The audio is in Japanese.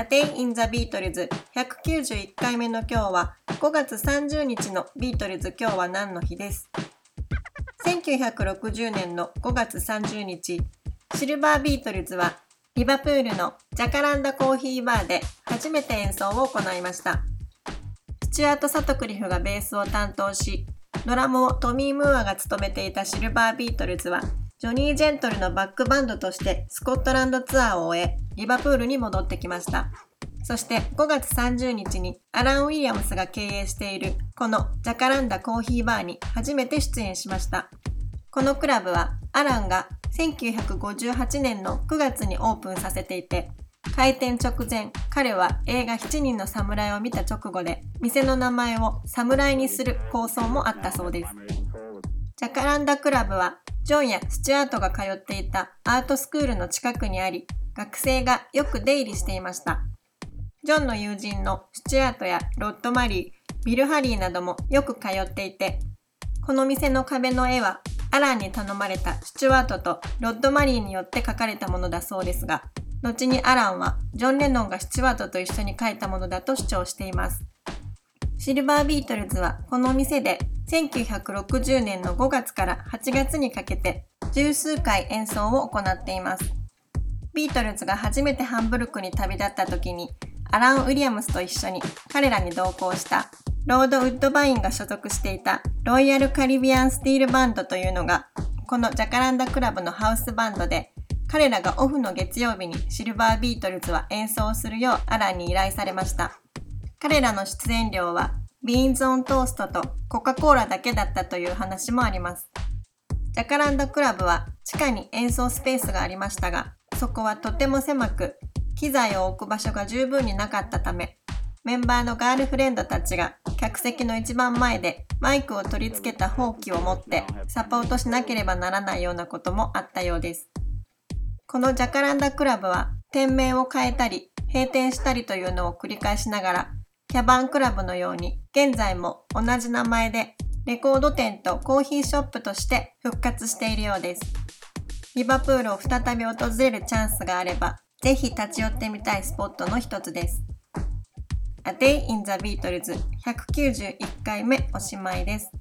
A Day in the Beatles 191回目の今日は5月30日のビートルズ今日は何の日です。1960年の5月30日。シルバービートルズはリバプールのジャカランダコーヒーバーで初めて演奏を行いました。スチュアート・サトクリフがベースを担当しドラムをトミー・ムーアが務めていたシルバービートルズはジョニー・ジェントルのバックバンドとしてスコットランドツアーを終え、リバプールに戻ってきました。そして5月30日にアラン・ウィリアムスが経営しているこのジャカランダコーヒーバーに初めて出演しました。このクラブはアランが1958年の9月にオープンさせていて、開店直前、彼は映画7人の侍を見た直後で、店の名前を侍にする構想もあったそうです。ジャカランダクラブはジョンやスチュアートが通っていたアートスクールの近くにあり、学生がよく出入りしていました。ジョンの友人のスチュアートやロッドマリー、ビル・ハリーなどもよく通っていて、この店の壁の絵はアランに頼まれたスチュアートとロッドマリーによって描かれたものだそうですが、後にアランはジョン・レノンがスチュワートと一緒に描いたものだと主張しています。シルバービートルズはこの店で1960年の5月から8月にかけて十数回演奏を行っています。ビートルズが初めてハンブルクに旅立った時にアラン・ウィリアムスと一緒に彼らに同行したロード・ウッドバインが所属していたロイヤル・カリビアン・スティール・バンドというのがこのジャカランダクラブのハウスバンドで彼らがオフの月曜日にシルバービートルズは演奏するようアランに依頼されました。彼らの出演料は beans on toast とコカ・コーラだけだったという話もあります。ジャカランドクラブは地下に演奏スペースがありましたが、そこはとても狭く、機材を置く場所が十分になかったため、メンバーのガールフレンドたちが客席の一番前でマイクを取り付けたほうきを持ってサポートしなければならないようなこともあったようです。このジャカランダクラブは店名を変えたり閉店したりというのを繰り返しながらキャバンクラブのように現在も同じ名前でレコード店とコーヒーショップとして復活しているようです。リバプールを再び訪れるチャンスがあれば、ぜひ立ち寄ってみたいスポットの一つです。A Day in the Beatles 191回目おしまいです。